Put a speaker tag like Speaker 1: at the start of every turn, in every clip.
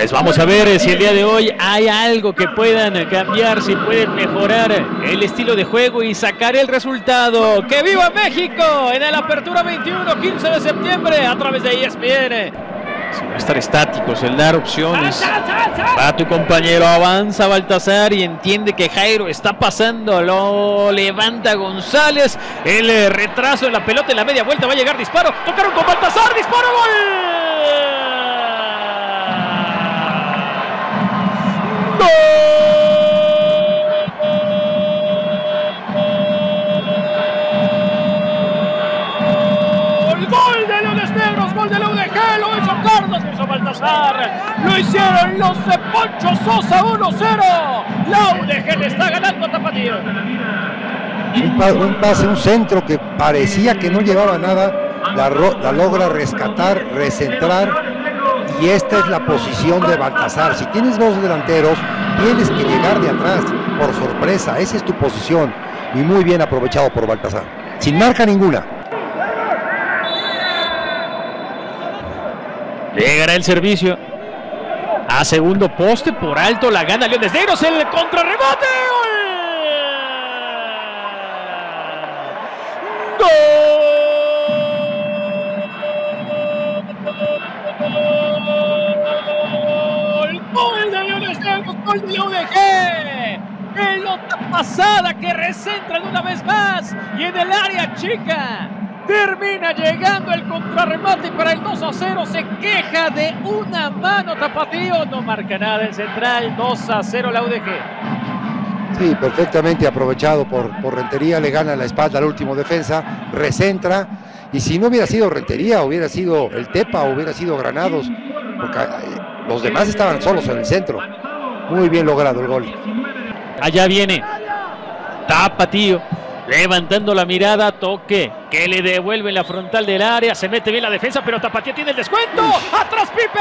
Speaker 1: Pues vamos a ver si el día de hoy hay algo que puedan cambiar, si pueden mejorar el estilo de juego y sacar el resultado. ¡Que viva México! En el Apertura 21, 15 de septiembre, a través de ESPN. Si no estar estáticos, el dar opciones. Va tu compañero, avanza Baltasar y entiende que Jairo está pasando. Lo levanta González. El retraso en la pelota en la media vuelta va a llegar disparo. Tocaron con Baltasar, disparo, gol. ¡Gol de Leones! ¡Gol de UDG! ¡Lo hizo Carlos! ¡Lo hizo Baltasar! ¡Lo hicieron los de Poncho Sosa 1-0! La UDG le está ganando a Tapatío.
Speaker 2: Un, pa un, pase, un centro que parecía que no llevaba nada, la logra rescatar, recentrar y esta es la posición de Baltasar. Si tienes dos delanteros, tienes que llegar de atrás por sorpresa. Esa es tu posición. Y muy bien aprovechado por Baltasar. Sin marca ninguna.
Speaker 1: Llegará el servicio. A segundo poste por alto la gana Leones Negros. El contrarremate. En el área chica. Termina llegando el contrarremate para el 2 a 0. Se queja de una mano tapatío. No marca nada el central. 2 a 0 la UDG.
Speaker 2: Sí, perfectamente aprovechado por, por Rentería. Le gana la espalda al último defensa. Recentra. Y si no hubiera sido Rentería, hubiera sido el Tepa, hubiera sido Granados. Porque los demás estaban solos en el centro. Muy bien logrado el gol.
Speaker 1: Allá viene. Tapatío. Levantando la mirada, toque que le devuelve la frontal del área. Se mete bien la defensa, pero Tapatío tiene el descuento. ¡Atrás Pipe!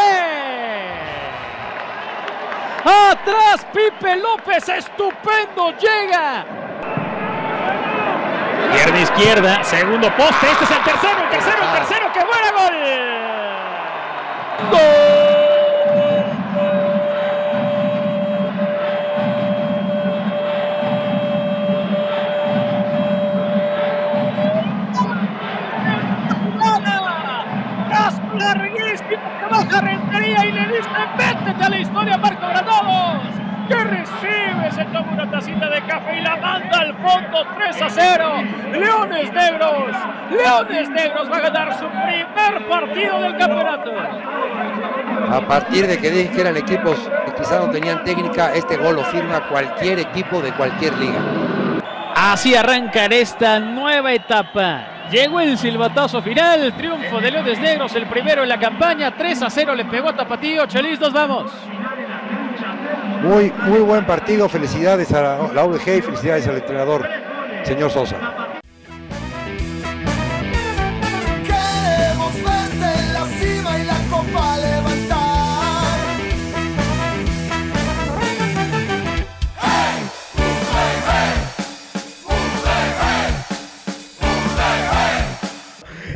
Speaker 1: ¡Atrás Pipe López! ¡Estupendo! ¡Llega! Pierna izquierda, segundo poste. Este es el tercero, el tercero, el tercero. ¡Qué buena gol! ¡Gol! Baja Rentería y le dice métete a la historia Marco Granados que recibe, se toma una tacita de café y la manda al fondo 3 a 0 Leones Negros Leones Negros va a ganar su primer partido del campeonato
Speaker 2: a partir de que dije que eran equipos que quizá no tenían técnica este gol lo firma cualquier equipo de cualquier liga.
Speaker 1: Así arranca esta nueva etapa Llegó el silbatazo final, triunfo de Leones Negros, el primero en la campaña, 3 a 0 le pegó a Tapatío, Chelis, nos vamos.
Speaker 2: Muy, muy buen partido, felicidades a la, UDG y felicidades al entrenador, señor Sosa.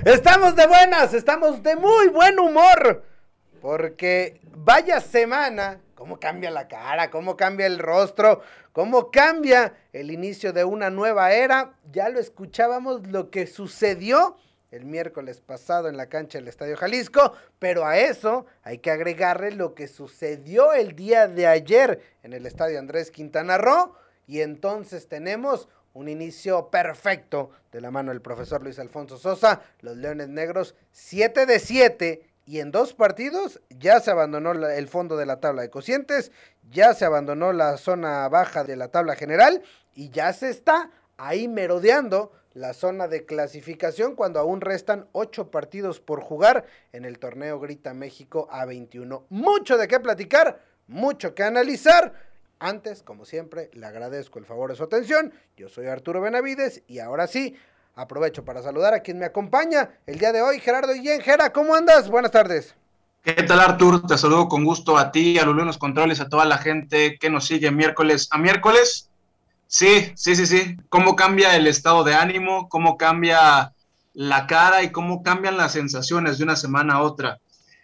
Speaker 3: Estamos de buenas, estamos de muy buen humor. Porque vaya semana, cómo cambia la cara, cómo cambia el rostro, cómo cambia el inicio de una nueva era. Ya lo escuchábamos lo que sucedió el miércoles pasado en la cancha del Estadio Jalisco, pero a eso hay que agregarle lo que sucedió el día de ayer en el Estadio Andrés Quintana Roo y entonces tenemos un inicio perfecto de la mano del profesor Luis Alfonso Sosa. Los Leones Negros 7 de 7 y en dos partidos ya se abandonó el fondo de la tabla de cocientes, ya se abandonó la zona baja de la tabla general y ya se está ahí merodeando la zona de clasificación cuando aún restan ocho partidos por jugar en el torneo Grita México A21. Mucho de qué platicar, mucho que analizar. Antes, como siempre, le agradezco el favor de su atención. Yo soy Arturo Benavides y ahora sí, Aprovecho para saludar a quien me acompaña el día de hoy, Gerardo Guillén. Gera, ¿cómo andas? Buenas tardes.
Speaker 4: ¿Qué tal, Artur? Te saludo con gusto a ti, a los Controles, a toda la gente que nos sigue miércoles a miércoles. Sí, sí, sí, sí. Cómo cambia el estado de ánimo, cómo cambia la cara y cómo cambian las sensaciones de una semana a otra.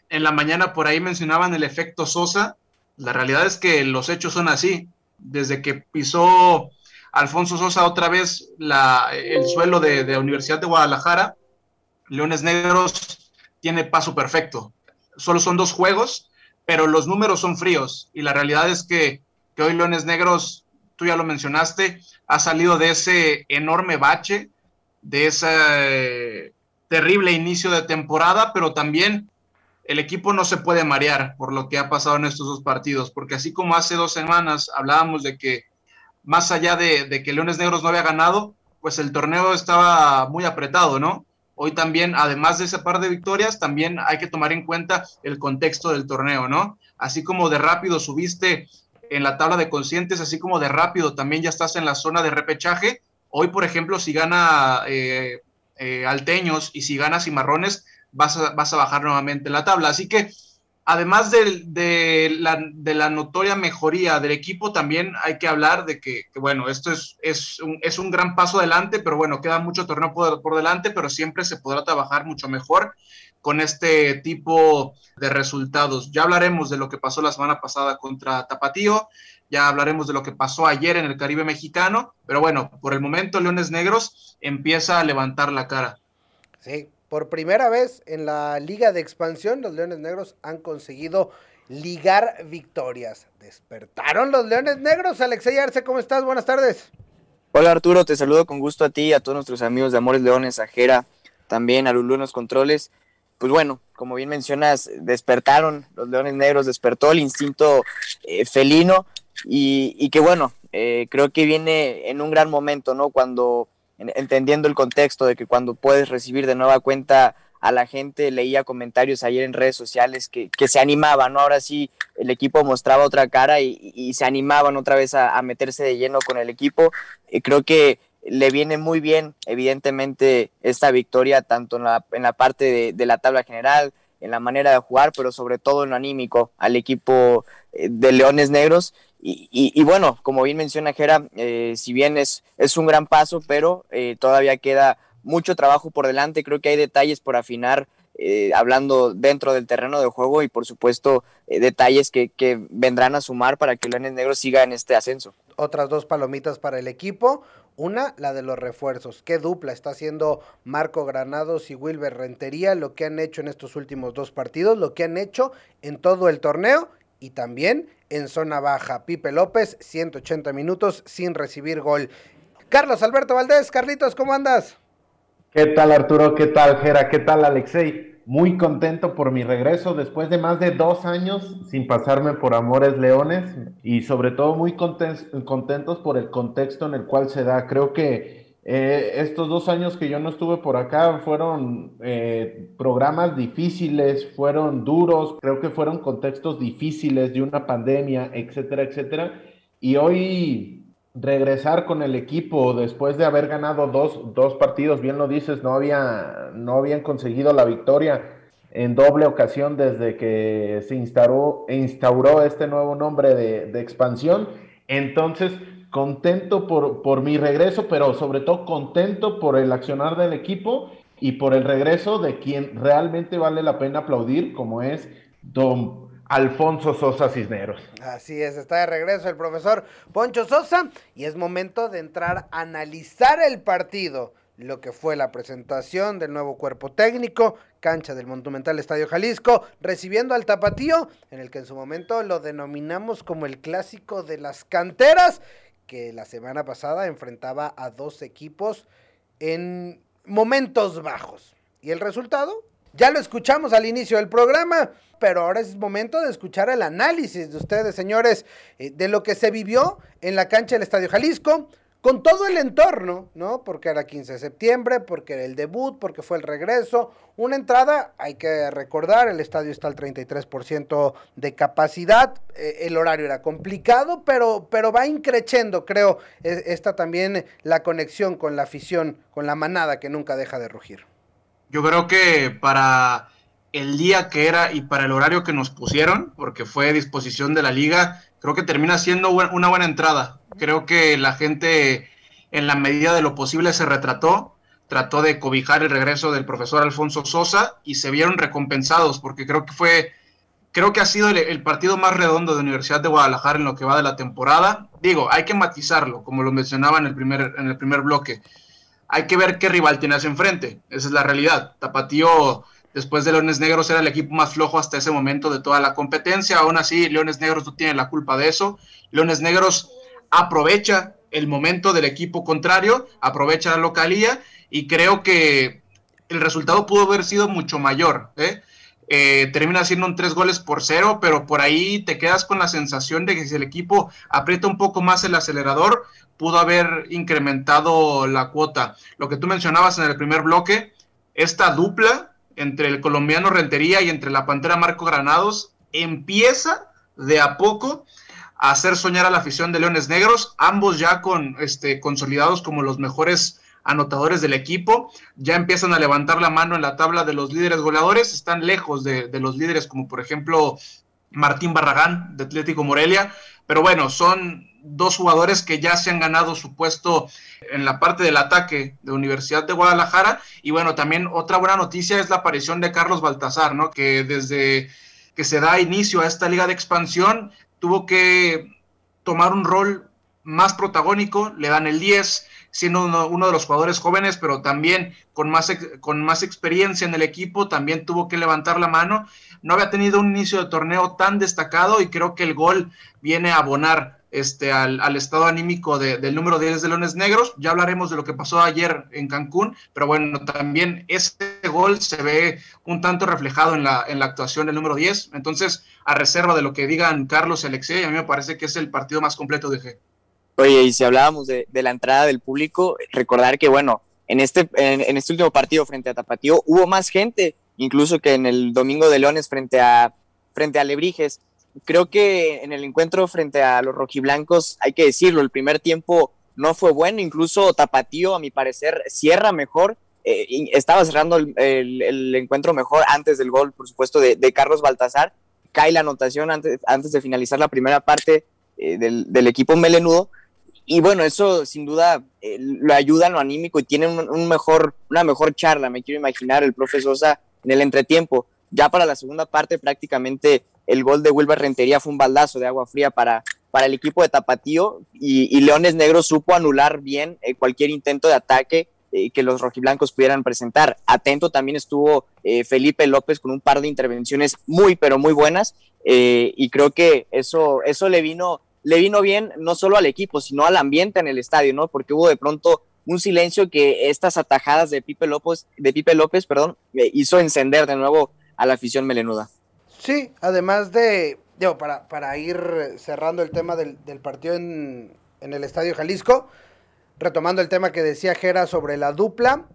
Speaker 4: En la mañana por ahí mencionaban el efecto Sosa. La realidad es que los hechos son así. Desde que pisó Alfonso Sosa otra vez el suelo de, de Universidad de Guadalajara, Leones Negros tiene paso perfecto. Solo son dos juegos, pero los números son fríos y la realidad es que, que hoy Leones Negros, tú ya lo mencionaste, ha salido de ese enorme bache, de ese terrible inicio de temporada, pero también el equipo no se puede marear por lo que ha pasado en estos dos partidos, porque así como hace dos semanas hablábamos de que más allá de, que Leones Negros no había ganado, pues el torneo estaba muy apretado, ¿no? Hoy también, además de ese par de victorias, también hay que tomar en cuenta el contexto del torneo, ¿no? Así como de rápido subiste en la tabla de conscientes, así como de rápido también ya estás en la zona de repechaje. Hoy, por ejemplo, si gana eh, eh, Alteños y si gana Cimarrones, vas a, vas a bajar nuevamente la tabla. Así que además de, la, notoria mejoría del equipo, también hay que hablar de que, bueno, esto es, es, un, es, un, gran paso adelante, pero bueno, queda mucho torneo por, por, delante, pero siempre se podrá trabajar mucho mejor con este tipo de resultados. Ya hablaremos de lo que pasó la semana pasada contra Tapatío, ya hablaremos de lo que pasó ayer en el Caribe mexicano, pero bueno, por el momento Leones Negros empieza a levantar la cara.
Speaker 3: Sí, por primera vez en la Liga de Expansión, los Leones Negros han conseguido ligar victorias. ¿Despertaron los Leones Negros? Alexey Arce, ¿cómo estás? Buenas tardes.
Speaker 5: Hola Arturo, te saludo con gusto a ti, a todos nuestros amigos de Amores Leones, a Jera, también a Lulú en los controles. Pues bueno, como bien mencionas, despertaron los Leones Negros, despertó el instinto eh, felino y, que bueno, eh, creo que viene en un gran momento, ¿no? Cuando entendiendo el contexto de que cuando puedes recibir de nueva cuenta a la gente, leía comentarios ayer en redes sociales que, se animaban, ¿no? Ahora sí el equipo mostraba otra cara y, se animaban otra vez a, meterse de lleno con el equipo. y creo que le viene muy bien, evidentemente, esta victoria, tanto en la, en la parte de, de, la tabla general, en la manera de jugar, pero sobre todo en lo anímico al equipo eh, de Leones Negros. Y, bueno, como bien menciona Jera, eh, si bien es, es un gran paso, pero eh, todavía queda mucho trabajo por delante. Creo que hay detalles por afinar, eh, hablando dentro del terreno de juego y por supuesto detalles que, que, vendrán a sumar para que Leones Negros siga en este ascenso.
Speaker 3: Otras dos palomitas para el equipo. Una, la de los refuerzos. Qué dupla está haciendo Marco Granados y Wilber Rentería, lo que han hecho en estos últimos dos partidos, lo que han hecho en todo el torneo y también en zona baja. Pipe López, 180 minutos sin recibir gol. Carlos Alberto Valdés, Carlitos, ¿cómo andas?
Speaker 6: ¿Qué tal Arturo? ¿Qué tal Jera? ¿Qué tal Alexei? Muy contento por mi regreso después de más de dos años sin pasarme por Amores Leones y sobre todo muy contentos por el contexto en el cual se da. Creo que eh, estos dos años que yo no estuve por acá fueron eh, programas difíciles, fueron duros, creo que fueron contextos difíciles de una pandemia, etcétera, etcétera. Y hoy regresar con el equipo después de haber ganado dos, dos partidos, bien lo dices, no, había, no habían conseguido la victoria en doble ocasión desde que se instauró, instauró este nuevo nombre de, expansión. Entonces, contento por, por mi regreso, pero sobre todo contento por el accionar del equipo y por el regreso de quien realmente vale la pena aplaudir, como es don Alfonso Sosa Cisneros.
Speaker 3: Así es, está de regreso el profesor Poncho Sosa y es momento de entrar a analizar el partido, lo que fue la presentación del nuevo cuerpo técnico, cancha del Monumental Estadio Jalisco, recibiendo al Tapatío, en el que en su momento lo denominamos como el clásico de las canteras que la semana pasada enfrentaba a dos equipos en momentos bajos. ¿Y el resultado? Ya lo escuchamos al inicio del programa, pero ahora es momento de escuchar el análisis de ustedes, señores, eh, de lo que se vivió en la cancha del Estadio Jalisco, con todo el entorno, ¿no? Porque era 15 de septiembre, porque era el debut, porque fue el regreso. Una entrada, hay que recordar, el estadio está al 33% de capacidad, eh, el horario era complicado, pero, pero va increciendo, creo, e, esta también la conexión con la afición, con la manada que nunca deja de rugir.
Speaker 4: Yo creo que para el día que era y para el horario que nos pusieron, porque fue disposición de la liga, creo que termina siendo una buena entrada. Creo que la gente en la medida de lo posible se retrató, trató de cobijar el regreso del profesor Alfonso Sosa y se vieron recompensados porque creo que fue, creo que ha sido el, partido más redondo de Universidad de Guadalajara en lo que va de la temporada. Digo, hay que matizarlo, como lo mencionaba en el primer, en el primer bloque. Hay que ver qué rival tienes enfrente, esa es la realidad. Tapatío Después de Leones Negros era el equipo más flojo hasta ese momento de toda la competencia. Aún así, Leones Negros no tiene la culpa de eso. Leones Negros aprovecha el momento del equipo contrario, aprovecha la localía y creo que el resultado pudo haber sido mucho mayor. ¿eh? Eh, termina siendo un tres goles por cero, pero por ahí te quedas con la sensación de que si el equipo aprieta un poco más el acelerador, pudo haber incrementado la cuota. Lo que tú mencionabas en el primer bloque, esta dupla entre el colombiano Rentería y entre la Pantera Marco Granados empieza de a poco a hacer soñar a la afición de Leones Negros, ambos ya con este consolidados como los mejores anotadores del equipo, ya empiezan a levantar la mano en la tabla de los líderes goleadores, están lejos de, los líderes como por ejemplo Martín Barragán de Atlético Morelia, pero bueno, son dos jugadores que ya se han ganado su puesto en la parte del ataque de Universidad de Guadalajara. Y bueno, también otra buena noticia es la aparición de Carlos Baltazar, ¿no? Que desde que se da inicio a esta liga de expansión tuvo que tomar un rol más protagónico, le dan el 10, siendo uno, de los jugadores jóvenes, pero también con más, con más experiencia en el equipo, también tuvo que levantar la mano. No había tenido un inicio de torneo tan destacado y creo que el gol viene a abonar este, al, estado anímico del número 10 de Leones Negros. Ya hablaremos de lo que pasó ayer en Cancún, pero bueno, también ese gol se ve un tanto reflejado en la, en la actuación del número 10. Entonces, a reserva de lo que digan Carlos y Alexei, a mí me parece que es el partido más completo de G.
Speaker 5: Oye, y si hablábamos de, la entrada del público, recordar que, bueno, en este, en, este último partido frente a Tapatío hubo más gente, incluso que en el domingo de Leones frente a, frente a Lebrijes creo que en el encuentro frente a los rojiblancos, hay que decirlo, el primer tiempo no fue bueno, incluso Tapatío, a mi parecer, cierra mejor. Eh, estaba cerrando el, encuentro mejor antes del gol, por supuesto, de, Carlos Baltasar. Cae la anotación antes, antes de finalizar la primera parte eh, del, equipo melenudo. Y bueno, eso sin duda eh, lo ayuda en lo anímico y tiene un, mejor, una mejor charla, me quiero imaginar, el profe Sosa en el entretiempo. Ya para la segunda parte prácticamente el gol de Wilber Rentería fue un baldazo de agua fría para, para el equipo de Tapatío y, Leones Negros supo anular bien eh, cualquier intento de ataque eh, que los rojiblancos pudieran presentar. Atento también estuvo Felipe López con un par de intervenciones muy, pero muy buenas y creo que eso, eso le vino le vino bien no solo al equipo, sino al ambiente en el estadio, ¿no? Porque hubo de pronto un silencio que estas atajadas de Pipe López, de Pipe López, perdón, hizo encender de nuevo a la afición melenuda.
Speaker 3: Sí, además de, digo, para, para ir cerrando el tema del, partido en, en, el Estadio Jalisco, retomando el tema que decía Jera sobre la dupla,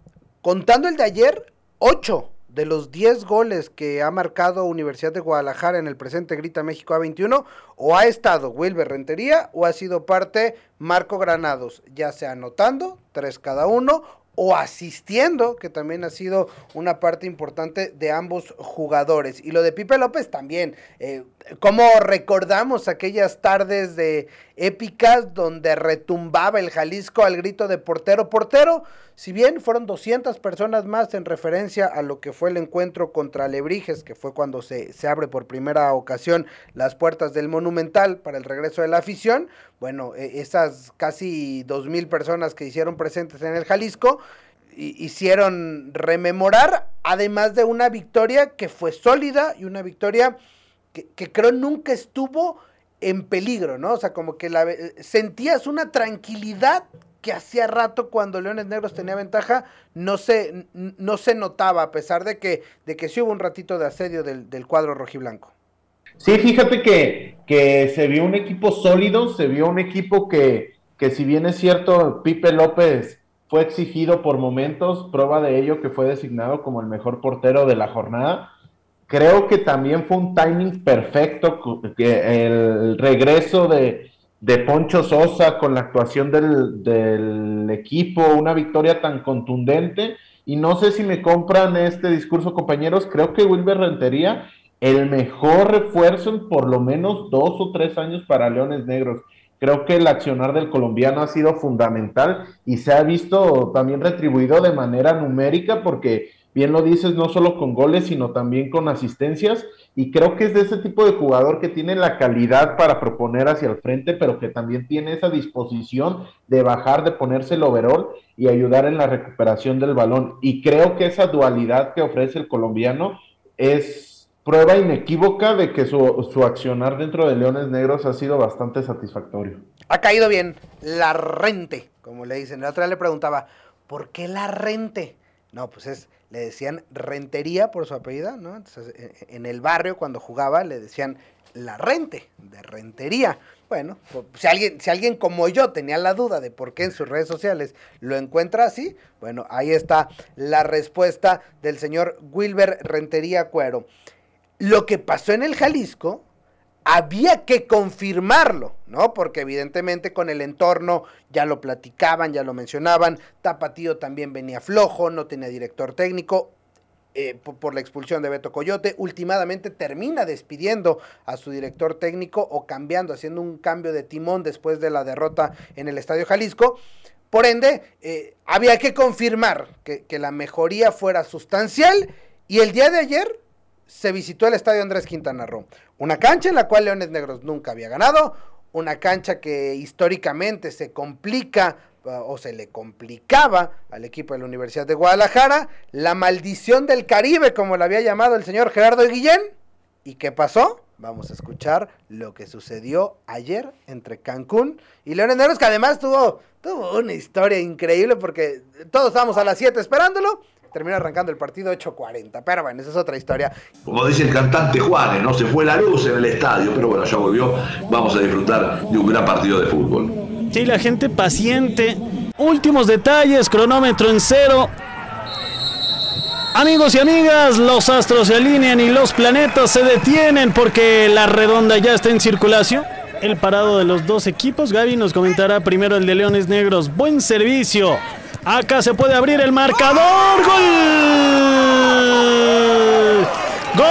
Speaker 3: contando el de ayer, ocho de los 10 goles que ha marcado Universidad de Guadalajara en el presente Grita México A21, o ha estado Wilber Rentería o ha sido parte Marco Granados, ya sea anotando, tres cada uno, o asistiendo, que también ha sido una parte importante de ambos jugadores. Y lo de Pipe López también. Eh, como recordamos aquellas tardes de épicas donde retumbaba el Jalisco al grito de portero, portero? Si bien fueron 200 personas más en referencia a lo que fue el encuentro contra Lebrijes, que fue cuando se, se abre por primera ocasión las puertas del Monumental para el regreso de la afición, bueno, e, esas casi 2.000 personas que hicieron presentes en el Jalisco, hicieron rememorar, además de una victoria que fue sólida y una victoria que, creo nunca estuvo en peligro, ¿no? O sea, como que la, sentías una tranquilidad que hacía rato cuando Leones Negros tenía ventaja no se, no se notaba, a pesar de que, de que sí hubo un ratito de asedio del, del cuadro rojiblanco.
Speaker 6: Sí, fíjate que, que se vio un equipo sólido, se vio un equipo que, que si bien es cierto, Pipe López fue exigido por momentos, prueba de ello que fue designado como el mejor portero de la jornada. Creo que también fue un timing perfecto, el regreso de, de Poncho Sosa con la actuación del, del, equipo, una victoria tan contundente. Y no sé si me compran este discurso, compañeros. Creo que Wilber Rentería, el mejor refuerzo en por lo menos dos o tres años para Leones Negros. Creo que el accionar del colombiano ha sido fundamental y se ha visto también retribuido de manera numérica porque bien lo dices, no solo con goles, sino también con asistencias. Y creo que es de ese tipo de jugador que tiene la calidad para proponer hacia el frente, pero que también tiene esa disposición de bajar, de ponerse el overall y ayudar en la recuperación del balón. Y creo que esa dualidad que ofrece el colombiano es prueba inequívoca de que su, su accionar dentro de Leones Negros ha sido bastante satisfactorio.
Speaker 3: Ha caído bien la rente, como le dicen. La otra vez le preguntaba, ¿por qué la rente? No, pues es le decían Rentería por su apellido, ¿no? Entonces, e, e, en el barrio cuando jugaba le decían la rente, de Rentería. Bueno, pues, si alguien, si alguien como yo tenía la duda de por qué en sus redes sociales lo encuentra así, bueno, ahí está la respuesta del señor Wilber Rentería Cuero. Lo que pasó en el Jalisco había que confirmarlo, ¿no? Porque evidentemente con el entorno ya lo platicaban, ya lo mencionaban, Tapatío también venía flojo, no tenía director técnico. Eh, por, la expulsión de Beto Coyote, últimamente termina despidiendo a su director técnico o cambiando, haciendo un cambio de timón después de la derrota en el Estadio Jalisco. Por ende, eh, había que confirmar que, que la mejoría fuera sustancial y el día de ayer se visitó el estadio Andrés Quintana Roo. Una cancha en la cual Leones Negros nunca había ganado, una cancha que históricamente se complica uh, o se le complicaba al equipo de la Universidad de Guadalajara, la maldición del Caribe, como la había llamado el señor Gerardo Guillén. ¿Y qué pasó? Vamos a escuchar lo que sucedió ayer entre Cancún y Leones Negros, que además tuvo, tuvo una historia increíble porque todos estábamos a las 7 esperándolo terminó arrancando el partido 8-40. Pero bueno, esa es otra historia.
Speaker 7: Como dice el cantante Juanes, no se fue la luz en el estadio, pero bueno, ya volvió. Vamos a disfrutar de un gran partido de fútbol.
Speaker 8: Sí, la gente paciente. Últimos detalles, cronómetro en cero. Amigos y amigas, los astros se alinean y los planetas se detienen porque la redonda ya está en circulación. El parado de los dos equipos, Gaby nos comentará primero el de Leones Negros. Buen servicio. Acá se puede abrir el marcador. ¡Gol! ¡Gol!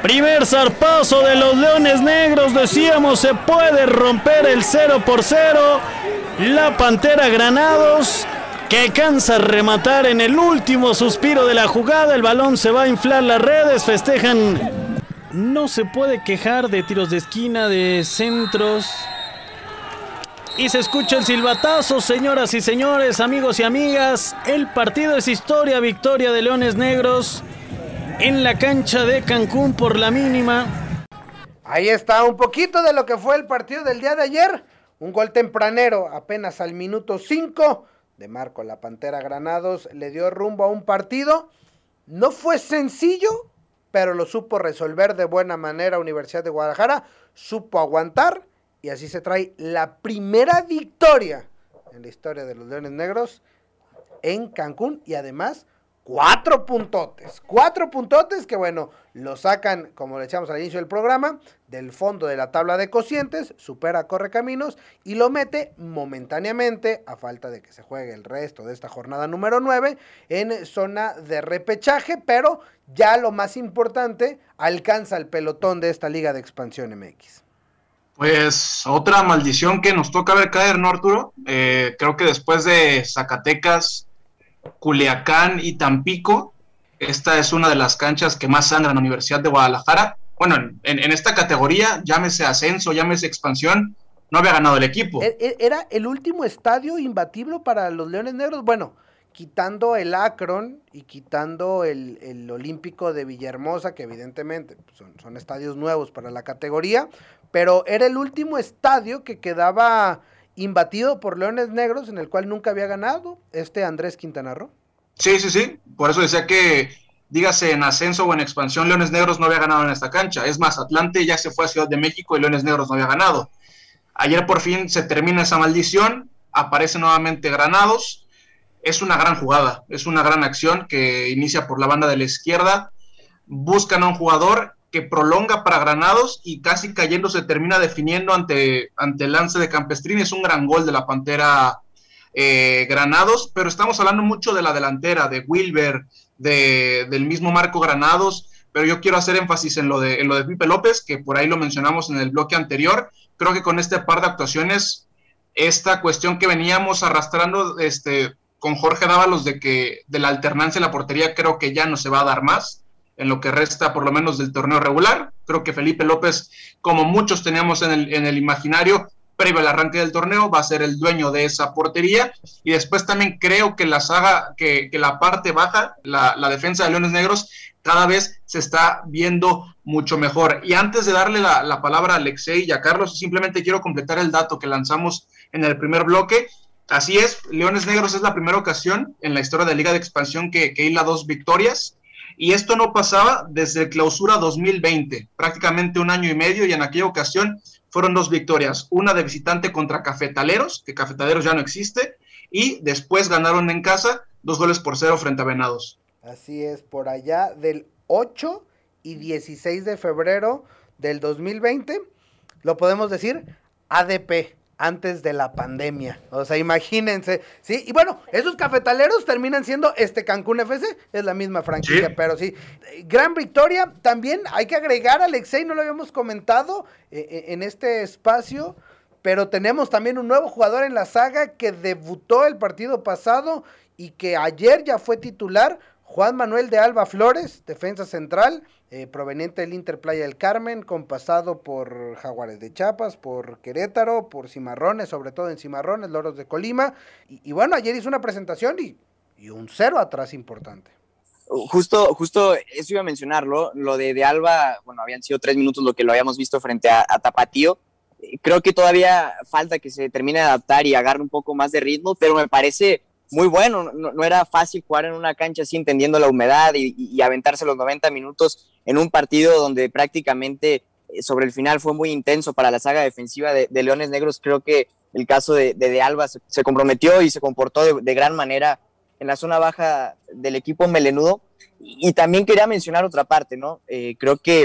Speaker 8: Primer zarpazo de los Leones Negros. Decíamos, se puede romper el 0 por 0. La Pantera Granados que cansa rematar en el último suspiro de la jugada. El balón se va a inflar las redes. Festejan no se puede quejar de tiros de esquina, de centros. Y se escucha el silbatazo, señoras y señores, amigos y amigas. El partido es historia, victoria de Leones Negros en la cancha de Cancún por la mínima.
Speaker 3: Ahí está un poquito de lo que fue el partido del día de ayer. Un gol tempranero, apenas al minuto 5 de Marco La Pantera Granados, le dio rumbo a un partido. No fue sencillo, pero lo supo resolver de buena manera Universidad de Guadalajara, supo aguantar y así se trae la primera victoria en la historia de los Leones Negros en Cancún y además cuatro puntotes, cuatro puntotes que bueno, lo sacan, como le decíamos al inicio del programa, del fondo de la tabla de cocientes, supera Correcaminos y lo mete momentáneamente, a falta de que se juegue el resto de esta jornada número 9, en zona de repechaje, pero ya lo más importante, alcanza el pelotón de esta liga de expansión MX.
Speaker 4: Pues otra maldición que nos toca ver caer, ¿no, Arturo? Eh, creo que después de Zacatecas, Culiacán y Tampico. Esta es una de las canchas que más sangran en la Universidad de Guadalajara. Bueno, en, esta categoría, llámese ascenso, llámese expansión, no había ganado el equipo.
Speaker 3: E, e, era el último estadio imbatible para los Leones Negros. Bueno, quitando el Akron y quitando el, Olímpico de Villahermosa, que evidentemente son, son, estadios nuevos para la categoría, pero era el último estadio que quedaba imbatido por Leones Negros, en el cual nunca había ganado este Andrés Quintana Roo.
Speaker 4: Sí, sí, sí. Por eso decía que dígase en ascenso o en expansión, Leones Negros no había ganado en esta cancha. Es más, Atlante ya se fue a Ciudad de México y Leones Negros no había ganado. Ayer por fin se termina esa maldición, aparece nuevamente Granados. Es una gran jugada, es una gran acción que inicia por la banda de la izquierda. Buscan a un jugador que prolonga para Granados y casi cayendo se termina definiendo ante, ante el lance de Campestrini. Es un gran gol de la Pantera eh, Granados, pero estamos hablando mucho de la delantera, de Wilber, de, del mismo Marco Granados, pero yo quiero hacer énfasis en lo, de, en lo de López, que por ahí lo mencionamos en el bloque anterior. Creo que con este par de actuaciones, esta cuestión que veníamos arrastrando este, con Jorge Dávalos de que de la alternancia en la portería creo que ya no se va a dar más en lo que resta por lo menos del torneo regular. Creo que Felipe López, como muchos teníamos en el, en el imaginario, previo al arranque del torneo, va a ser el dueño de esa portería. Y después también creo que la saga, que, la parte baja, la, defensa de Leones Negros, cada vez se está viendo mucho mejor. Y antes de darle la, la palabra a Alexei y a Carlos, simplemente quiero completar el dato que lanzamos en el primer bloque. Así es, Leones Negros es la primera ocasión en la historia de Liga de Expansión que, que hila dos victorias y esto no pasaba desde clausura 2020, prácticamente un año y medio, y en aquella ocasión fueron dos victorias, una de visitante contra Cafetaleros, que Cafetaleros ya no existe, y después ganaron en casa dos goles por cero frente a Venados.
Speaker 3: Así es, por allá del 8 y 16 de febrero del 2020, lo podemos decir ADP, antes de la pandemia. O sea, imagínense, ¿sí? Y bueno, esos cafetaleros terminan siendo este Cancún FC, es la misma franquicia, ¿Sí? pero sí. Gran victoria, también hay que agregar, Alexei, no lo habíamos comentado eh, en este espacio, pero tenemos también un nuevo jugador en la saga que debutó el partido pasado y que ayer ya fue titular, Juan Manuel de Alba Flores, defensa central, eh, proveniente del Inter Playa del Carmen, con pasado por Jaguares de Chiapas, por Querétaro, por Cimarrones, sobre todo en Cimarrones, Loros de Colima. Y, y bueno, ayer hizo una presentación y, y, un cero atrás importante.
Speaker 5: Justo, justo eso iba a mencionarlo, lo de, de Alba, bueno, habían sido tres minutos lo que lo habíamos visto frente a, a Tapatío. Creo que todavía falta que se termine de adaptar y agarre un poco más de ritmo, pero me parece muy bueno. No, era fácil jugar en una cancha así, entendiendo la humedad y, y, aventarse los 90 minutos en un partido donde prácticamente eh, sobre el final fue muy intenso para la saga defensiva de, Leones Negros. Creo que el caso de, de, Alba se, comprometió y se comportó de, gran manera en la zona baja del equipo melenudo. Y, también quería mencionar otra parte, ¿no? Eh, creo que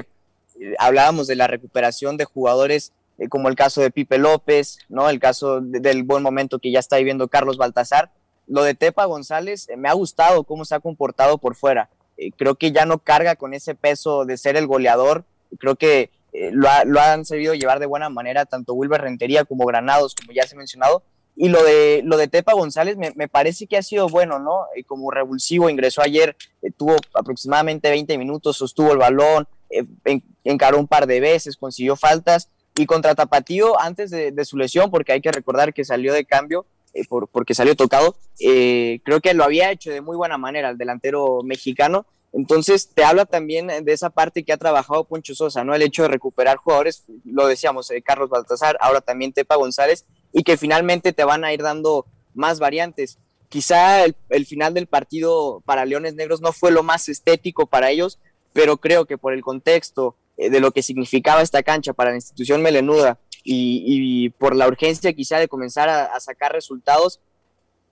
Speaker 5: eh, hablábamos de la recuperación de jugadores como el caso de Pipe López, ¿no? El caso del buen momento que ya está viviendo Carlos Baltasar lo de Tepa González eh, me ha gustado cómo se ha comportado por fuera. Eh, creo que ya no carga con ese peso de ser el goleador. Creo que eh, lo, ha, lo, han sabido llevar de buena manera tanto Wilber Rentería como Granados, como ya se ha mencionado. Y lo de, lo de Tepa González me, parece que ha sido bueno, ¿no? Eh, como revulsivo, ingresó ayer, tuvo aproximadamente 20 minutos, sostuvo el balón, en, encaró un par de veces, consiguió faltas. Y contra Tapatío, antes de su lesión, porque hay que recordar que salió de cambio, eh, por, porque salió tocado, eh, creo que lo había hecho de muy buena manera el delantero mexicano. Entonces, te habla también de esa parte que ha trabajado Poncho Sosa, ¿no? El hecho de recuperar jugadores, lo decíamos, eh, Carlos Baltasar, ahora también Tepa González, y que finalmente te van a ir dando más variantes. Quizá el, el final del partido para Leones Negros no fue lo más estético para ellos, pero creo que por el contexto de lo que significaba esta cancha para la institución melenuda y, por la urgencia quizá de comenzar a, sacar resultados,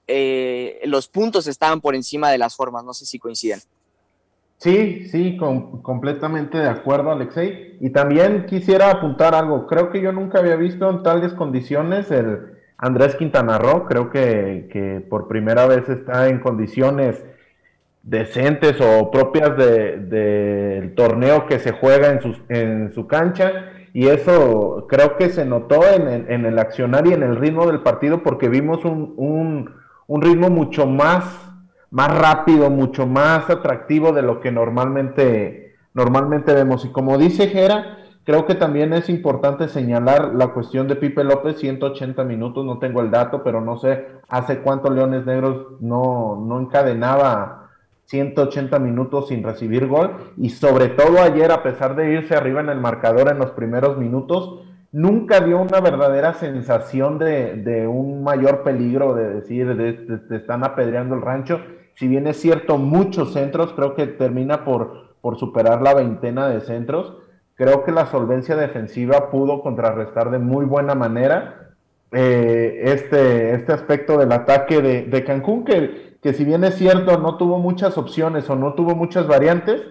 Speaker 5: eh, los puntos estaban por encima de las formas, no sé si coinciden.
Speaker 6: Sí, sí, completamente de acuerdo, Alexei. Y también quisiera apuntar algo. Creo que yo nunca había visto en tales condiciones el Andrés Quintana Roo. Creo que, que por primera vez está en condiciones decentes o propias del de, torneo que se juega en, sus, en su cancha y eso creo que se notó en el, en el accionar y en el ritmo del partido porque vimos un, un, un, ritmo mucho más, más rápido, mucho más atractivo de lo que normalmente, normalmente vemos. Y como dice Jera, creo que también es importante señalar la cuestión de Pipe López, 180 minutos, no tengo el dato, pero no sé hace cuánto Leones Negros no, no encadenaba 180 minutos sin recibir gol y sobre todo ayer, a pesar de irse arriba en el marcador en los primeros minutos, nunca dio una verdadera sensación de, de un mayor peligro, de decir, de, de, están apedreando el rancho. si bien es cierto, muchos centros, creo que termina por, por superar la veintena de centros. Creo que la solvencia defensiva pudo contrarrestar de muy buena manera eh, este, este aspecto del ataque de, de Cancún, que, que si bien es cierto, no tuvo muchas opciones o no tuvo muchas variantes,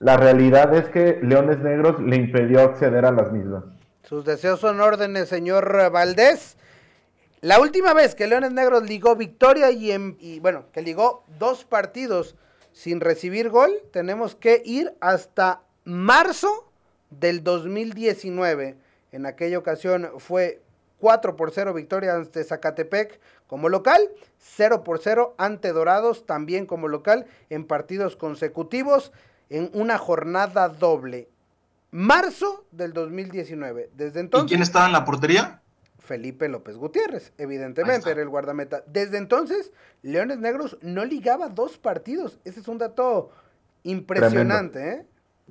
Speaker 6: la realidad es que Leones Negros le impidió acceder a las mismas.
Speaker 3: Sus deseos son órdenes, señor Valdés. La última vez que Leones Negros ligó victoria y, bueno, que ligó dos partidos sin recibir gol, tenemos que ir hasta marzo del 2019. En aquella ocasión fue 4 por 0 victoria ante Zacatepec como local, 0 por 0 ante Dorados también como local en partidos consecutivos en una jornada doble. Marzo del 2019. Desde entonces.
Speaker 4: ¿Y quién estaba en la portería?
Speaker 3: Felipe López Gutiérrez, evidentemente era el guardameta. Desde entonces, Leones Negros no ligaba dos partidos. Ese es un dato impresionante,
Speaker 6: tremendo. ¿eh?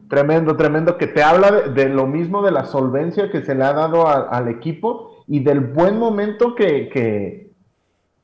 Speaker 6: Tremendo, tremendo, que te habla de, lo mismo de la solvencia que se le ha dado al equipo y del buen momento que, que,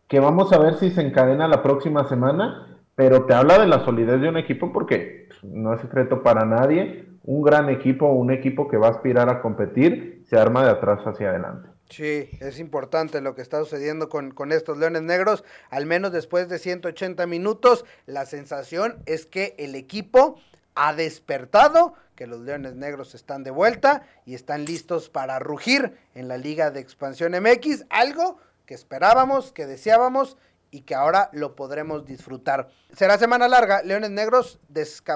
Speaker 6: que vamos a ver si se encadena la próxima semana, pero te habla de la solidez de un equipo porque no es secreto para nadie, un gran equipo, un equipo que va a aspirar a competir, se arma de atrás hacia adelante.
Speaker 3: Sí, es importante lo que está sucediendo con, con, estos Leones Negros. Al menos después de 180 minutos, la sensación es que el equipo ha despertado, que los Leones Negros están de vuelta y están listos para rugir en la Liga de Expansión MX. Algo que esperábamos, que deseábamos y que ahora lo podremos disfrutar. Será semana larga, Leones Negros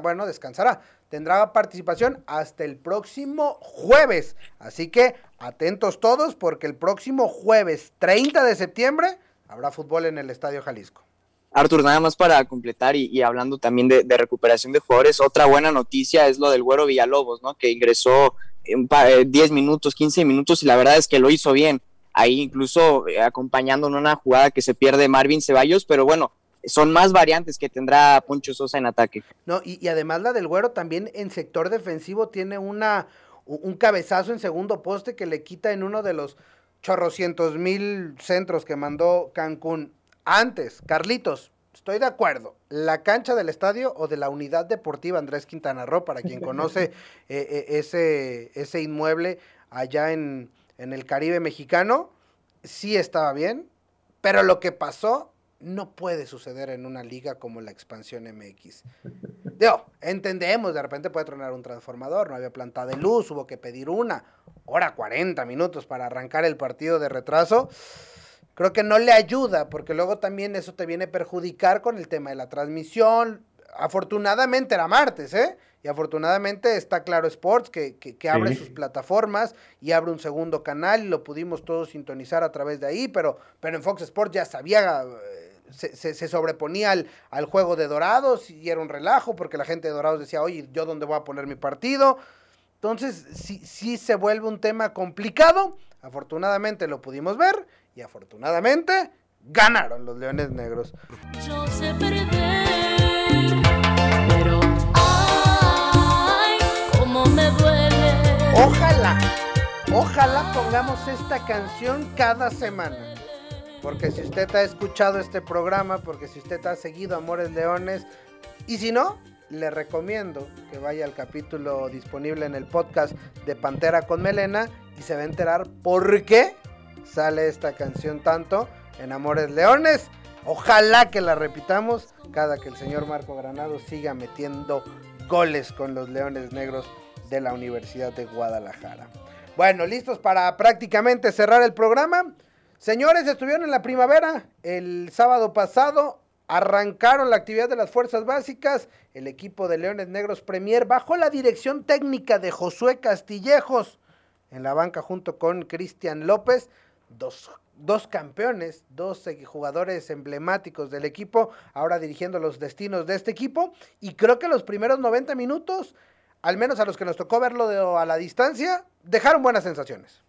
Speaker 3: bueno, descansará. Tendrá participación hasta el próximo jueves. Así que atentos todos porque el próximo jueves 30 de septiembre habrá fútbol en el Estadio Jalisco.
Speaker 5: Artur, nada más para completar y, hablando también de, recuperación de jugadores, otra buena noticia es lo del Güero Villalobos, ¿no? Que ingresó en 10 minutos, 15 minutos y la verdad es que lo hizo bien ahí incluso eh, acompañando en una jugada que se pierde Marvin Ceballos, pero bueno, son más variantes que tendrá Poncho Sosa en ataque.
Speaker 3: No, y, además la del Güero también en sector defensivo tiene una un cabezazo en segundo poste que le quita en uno de los chorrocientos mil centros que mandó Cancún. Antes, Carlitos, estoy de acuerdo. La cancha del estadio o de la unidad deportiva Andrés Quintana Roo, para quien conoce eh, eh, ese, ese inmueble allá en, en el Caribe mexicano, sí estaba bien, pero lo que pasó no puede suceder en una liga como la expansión MX. Entendemos, de repente puede tronar un transformador, no había planta de luz, hubo que pedir una hora 40 minutos para arrancar el partido de retraso. Creo que no le ayuda, porque luego también eso te viene a perjudicar con el tema de la transmisión. Afortunadamente era martes, ¿eh? Y afortunadamente está Claro Sports que, que, abre sus plataformas y abre un segundo canal y lo pudimos todos sintonizar a través de ahí, pero, pero en Fox Sports ya sabía, eh, se, se, sobreponía al, al, juego de Dorados y era un relajo porque la gente de Dorados decía, oye, ¿yo dónde voy a poner mi partido? Entonces sí, sí se vuelve un tema complicado, afortunadamente lo pudimos ver y afortunadamente ganaron los Leones Negros. Yo sé pongamos esta canción cada semana. Porque si usted ha escuchado este programa, porque si usted ha seguido Amores Leones, y si no, le recomiendo que vaya al capítulo disponible en el podcast de Pantera con Melena y se va a enterar por qué sale esta canción tanto en Amores Leones. Ojalá que la repitamos cada que el señor Marco Granado siga metiendo goles con los Leones Negros de la Universidad de Guadalajara. Bueno, listos para prácticamente cerrar el programa. Señores, estuvieron en la primavera el sábado pasado. Arrancaron la actividad de las fuerzas básicas. El equipo de Leones Negros Premier bajo la dirección técnica de Josué Castillejos en la banca junto con Cristian López. Dos, dos, campeones, dos jugadores emblemáticos del equipo, ahora dirigiendo los destinos de este equipo. Y creo que los primeros 90 minutos al menos a los que nos tocó verlo a la distancia, dejaron buenas sensaciones.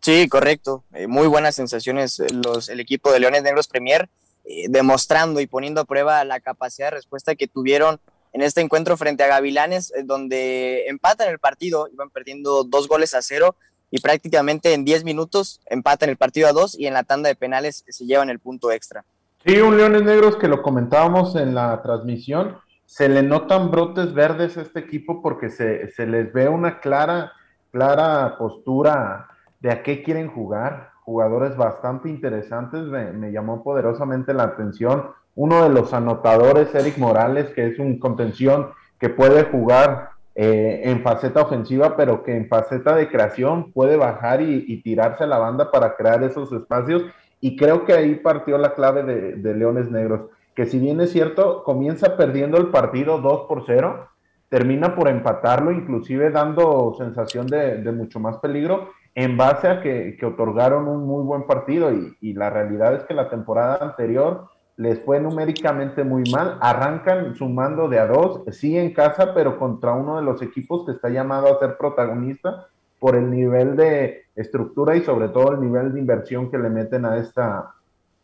Speaker 5: Sí, correcto. Eh, muy buenas sensaciones eh, los, el equipo de Leones Negros Premier, eh, demostrando y poniendo a prueba la capacidad de respuesta que tuvieron en este encuentro frente a Gavilanes, donde empatan el partido, iban perdiendo dos goles a cero y prácticamente en 10 minutos empatan el partido a dos y en la tanda de penales se llevan el punto extra.
Speaker 6: Sí, un Leones Negros que lo comentábamos en la transmisión, se le notan brotes verdes a este equipo porque se, se les ve una clara, clara postura de a qué quieren jugar. Jugadores bastante interesantes, me, me llamó poderosamente la atención. Uno de los anotadores, Eric Morales, que es un contención que puede jugar eh, en faceta ofensiva, pero que en faceta de creación puede bajar y, tirarse a la banda para crear esos espacios. Y creo que ahí partió la clave de, Leones Negros, que si bien es cierto, comienza perdiendo el partido 2 por 0, termina por empatarlo, inclusive dando sensación de, mucho más peligro en base a que, otorgaron un muy buen partido y, la realidad es que la temporada anterior les fue numéricamente muy mal, arrancan sumando de a dos, sí en casa, pero contra uno de los equipos que está llamado a ser protagonista por el nivel de estructura y sobre todo el nivel de inversión que le meten a esta,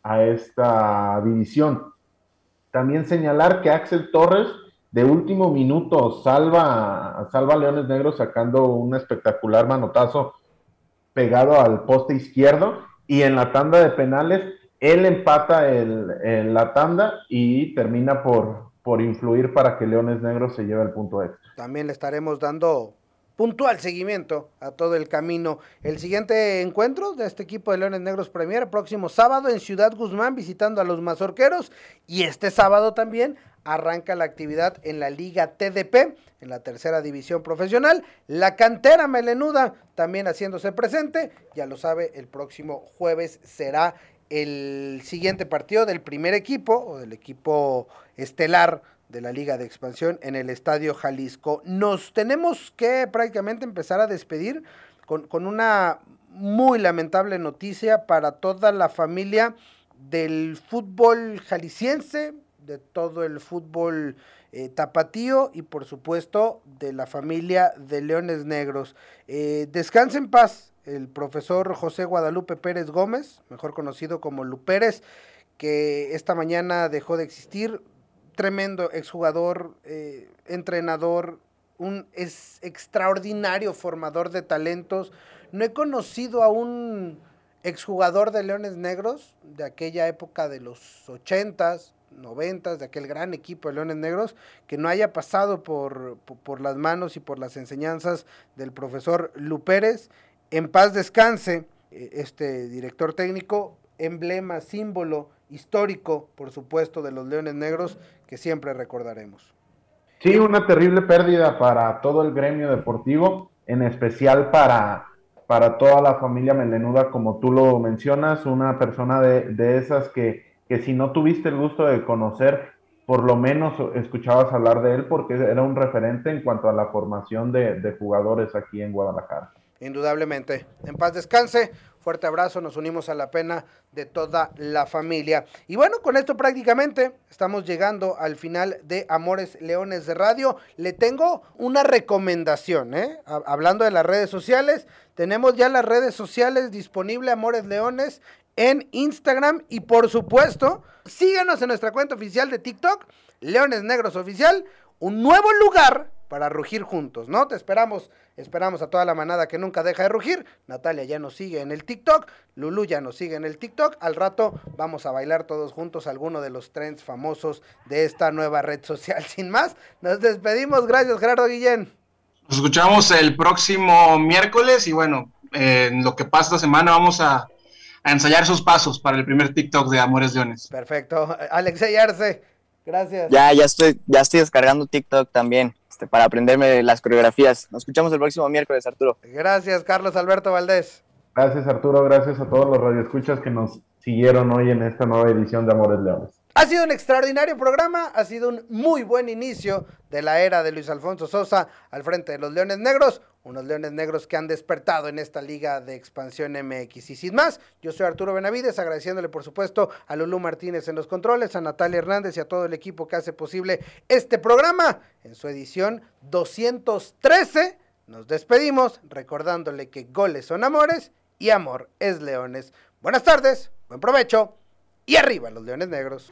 Speaker 6: a esta división. También señalar que Axel Torres de último minuto salva, salva a Leones Negros sacando un espectacular manotazo pegado al poste izquierdo y en la tanda de penales él empata el, la tanda y termina por, por influir para que Leones Negros se lleve el punto extra.
Speaker 3: También le estaremos dando puntual seguimiento a todo el camino. El siguiente encuentro de este equipo de Leones Negros Premier, próximo sábado en Ciudad Guzmán, visitando a los mazorqueros. Y este sábado también arranca la actividad en la Liga TDP, en la tercera división profesional. La cantera melenuda también haciéndose presente. Ya lo sabe, el próximo jueves será el siguiente partido del primer equipo o del equipo estelar de la Liga de Expansión en el Estadio Jalisco. Nos tenemos que prácticamente empezar a despedir con, una muy lamentable noticia para toda la familia del fútbol jalisciense, de todo el fútbol eh, tapatío y por supuesto de la familia de Leones Negros. Eh, descanse en paz el profesor José Guadalupe Pérez Gómez, mejor conocido como Lupérez, que esta mañana dejó de existir. Tremendo exjugador, eh, entrenador, un es extraordinario formador de talentos. No he conocido a un exjugador de Leones Negros de aquella época de los ochentas, noventas, de aquel gran equipo de Leones Negros, que no haya pasado por, por, las manos y por las enseñanzas del profesor Lupérez en paz descanse eh, este director técnico, emblema, símbolo histórico, por supuesto, de los Leones Negros, que siempre recordaremos.
Speaker 6: Sí, una terrible pérdida para todo el gremio deportivo, en especial para, para toda la familia Melenuda, como tú lo mencionas, una persona de, esas que, que si no tuviste el gusto de conocer, por lo menos escuchabas hablar de él porque era un referente en cuanto a la formación de, de jugadores aquí en Guadalajara
Speaker 3: indudablemente. En paz descanse, fuerte abrazo, nos unimos a la pena de toda la familia. Y bueno, con esto prácticamente estamos llegando al final de Amores Leones de Radio. Le tengo una recomendación, ¿eh? Hablando de las redes sociales, tenemos ya las redes sociales disponibles Amores Leones en Instagram y por supuesto, síganos en nuestra cuenta oficial de TikTok, Leones Negros Oficial, un nuevo lugar para rugir juntos, ¿no? Te esperamos, esperamos a toda la manada que nunca deja de rugir. Natalia ya nos sigue en el TikTok, Lulu ya nos sigue en el TikTok. Al rato vamos a bailar todos juntos alguno de los trends famosos de esta nueva red social. Sin más, nos despedimos. Gracias, Gerardo Guillén.
Speaker 4: Nos escuchamos el próximo miércoles y bueno, en lo que pasa esta semana vamos a, ensayar sus pasos para el primer TikTok de Amores Leones.
Speaker 3: Perfecto. Alexey Arce, gracias.
Speaker 5: Ya, ya estoy, ya estoy descargando TikTok también. Este, para aprenderme las coreografías. Nos escuchamos el próximo miércoles, Arturo.
Speaker 3: Gracias, Carlos Alberto Valdés.
Speaker 6: Gracias, Arturo. Gracias a todos los radioescuchas que nos siguieron hoy en esta nueva edición de Amores Leones.
Speaker 3: Ha sido un extraordinario programa, ha sido un muy buen inicio de la era de Luis Alfonso Sosa al frente de los Leones Negros, unos Leones Negros que han despertado en esta liga de expansión MX. Y sin más, yo soy Arturo Benavides, agradeciéndole por supuesto a Lulú Martínez en los controles, a Natalia Hernández y a todo el equipo que hace posible este programa en su edición 213. Nos despedimos recordándole que goles son amores y amor es leones. Buenas tardes, buen provecho y arriba los Leones Negros.